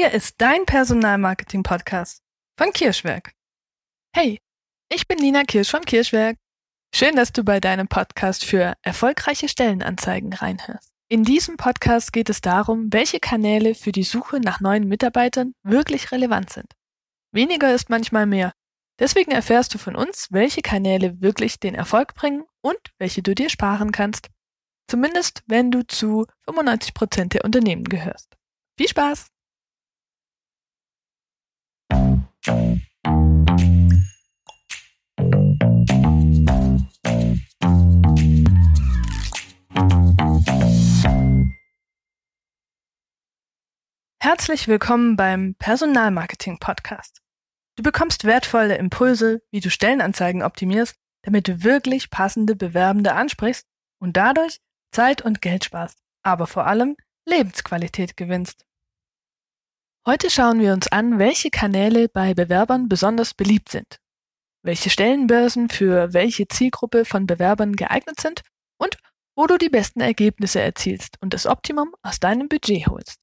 Hier ist dein Personalmarketing-Podcast von Kirschwerk. Hey, ich bin Nina Kirsch vom Kirschwerk. Schön, dass du bei deinem Podcast für erfolgreiche Stellenanzeigen reinhörst. In diesem Podcast geht es darum, welche Kanäle für die Suche nach neuen Mitarbeitern wirklich relevant sind. Weniger ist manchmal mehr. Deswegen erfährst du von uns, welche Kanäle wirklich den Erfolg bringen und welche du dir sparen kannst. Zumindest wenn du zu 95% der Unternehmen gehörst. Viel Spaß! Herzlich willkommen beim Personalmarketing Podcast. Du bekommst wertvolle Impulse, wie du Stellenanzeigen optimierst, damit du wirklich passende Bewerbende ansprichst und dadurch Zeit und Geld sparst, aber vor allem Lebensqualität gewinnst. Heute schauen wir uns an, welche Kanäle bei Bewerbern besonders beliebt sind, welche Stellenbörsen für welche Zielgruppe von Bewerbern geeignet sind und wo du die besten Ergebnisse erzielst und das Optimum aus deinem Budget holst.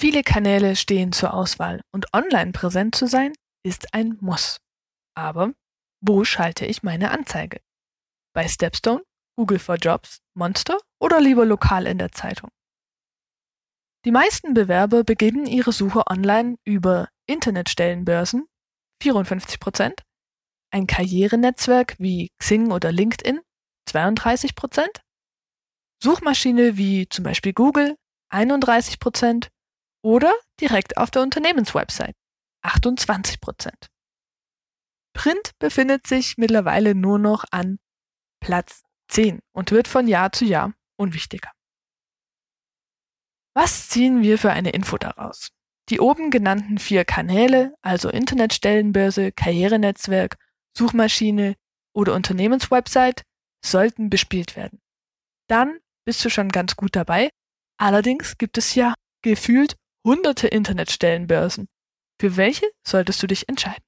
Viele Kanäle stehen zur Auswahl und online präsent zu sein ist ein Muss. Aber wo schalte ich meine Anzeige? Bei Stepstone, Google for Jobs, Monster oder lieber lokal in der Zeitung? Die meisten Bewerber beginnen ihre Suche online über Internetstellenbörsen 54 Prozent, ein Karrierenetzwerk wie Xing oder LinkedIn 32 Prozent, Suchmaschine wie zum Beispiel Google 31 Prozent oder direkt auf der Unternehmenswebsite 28 Prozent. Print befindet sich mittlerweile nur noch an Platz 10 und wird von Jahr zu Jahr unwichtiger. Was ziehen wir für eine Info daraus? Die oben genannten vier Kanäle, also Internetstellenbörse, Karrierenetzwerk, Suchmaschine oder Unternehmenswebsite, sollten bespielt werden. Dann bist du schon ganz gut dabei. Allerdings gibt es ja gefühlt hunderte Internetstellenbörsen. Für welche solltest du dich entscheiden?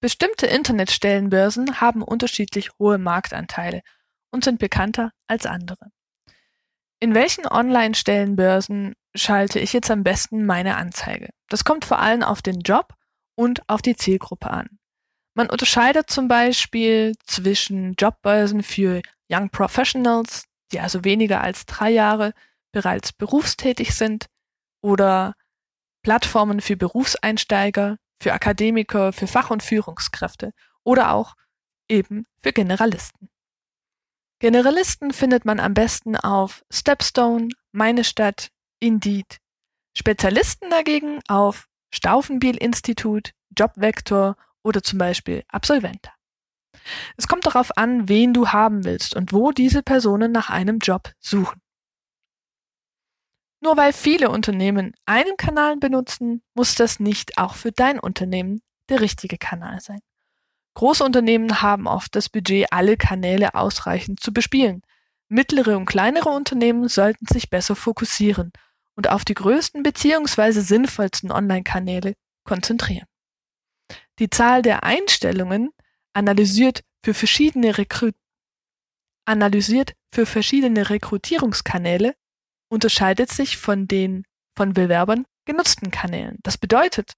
Bestimmte Internetstellenbörsen haben unterschiedlich hohe Marktanteile und sind bekannter als andere. In welchen Online-Stellenbörsen schalte ich jetzt am besten meine Anzeige? Das kommt vor allem auf den Job und auf die Zielgruppe an. Man unterscheidet zum Beispiel zwischen Jobbörsen für Young Professionals, die also weniger als drei Jahre bereits berufstätig sind oder Plattformen für Berufseinsteiger, für Akademiker, für Fach- und Führungskräfte oder auch eben für Generalisten. Generalisten findet man am besten auf Stepstone, Meine Stadt, Indeed. Spezialisten dagegen auf Stauffenbiel-Institut, Jobvektor oder zum Beispiel Absolventa. Es kommt darauf an, wen du haben willst und wo diese Personen nach einem Job suchen. Nur weil viele Unternehmen einen Kanal benutzen, muss das nicht auch für dein Unternehmen der richtige Kanal sein. Große Unternehmen haben oft das Budget, alle Kanäle ausreichend zu bespielen. Mittlere und kleinere Unternehmen sollten sich besser fokussieren und auf die größten bzw. sinnvollsten Online-Kanäle konzentrieren. Die Zahl der Einstellungen analysiert für verschiedene, Rekru analysiert für verschiedene Rekrutierungskanäle unterscheidet sich von den von Bewerbern genutzten Kanälen. Das bedeutet,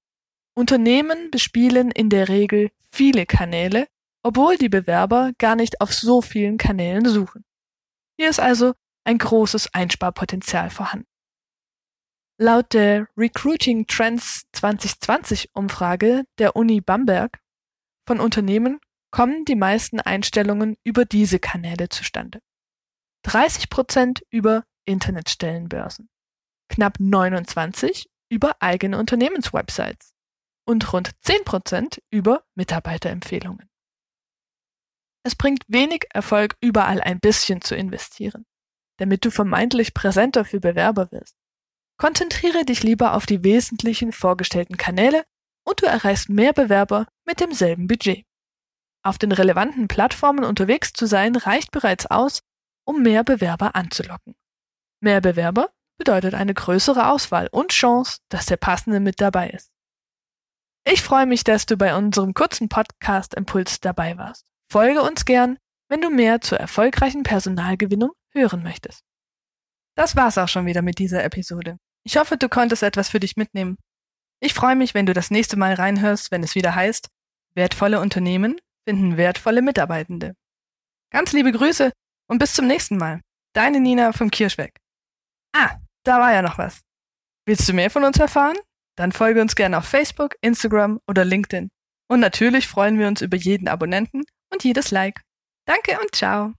Unternehmen bespielen in der Regel viele Kanäle, obwohl die Bewerber gar nicht auf so vielen Kanälen suchen. Hier ist also ein großes Einsparpotenzial vorhanden. Laut der Recruiting Trends 2020 Umfrage der Uni Bamberg von Unternehmen kommen die meisten Einstellungen über diese Kanäle zustande. 30 Prozent über Internetstellenbörsen, knapp 29 über eigene Unternehmenswebsites und rund 10% über Mitarbeiterempfehlungen. Es bringt wenig Erfolg, überall ein bisschen zu investieren, damit du vermeintlich präsenter für Bewerber wirst. Konzentriere dich lieber auf die wesentlichen vorgestellten Kanäle und du erreichst mehr Bewerber mit demselben Budget. Auf den relevanten Plattformen unterwegs zu sein reicht bereits aus, um mehr Bewerber anzulocken. Mehr Bewerber bedeutet eine größere Auswahl und Chance, dass der passende mit dabei ist. Ich freue mich, dass du bei unserem kurzen Podcast Impuls dabei warst. Folge uns gern, wenn du mehr zur erfolgreichen Personalgewinnung hören möchtest. Das war's auch schon wieder mit dieser Episode. Ich hoffe, du konntest etwas für dich mitnehmen. Ich freue mich, wenn du das nächste Mal reinhörst, wenn es wieder heißt, wertvolle Unternehmen finden wertvolle Mitarbeitende. Ganz liebe Grüße und bis zum nächsten Mal. Deine Nina vom Kirschweg. Ah, da war ja noch was. Willst du mehr von uns erfahren? Dann folge uns gerne auf Facebook, Instagram oder LinkedIn. Und natürlich freuen wir uns über jeden Abonnenten und jedes Like. Danke und ciao.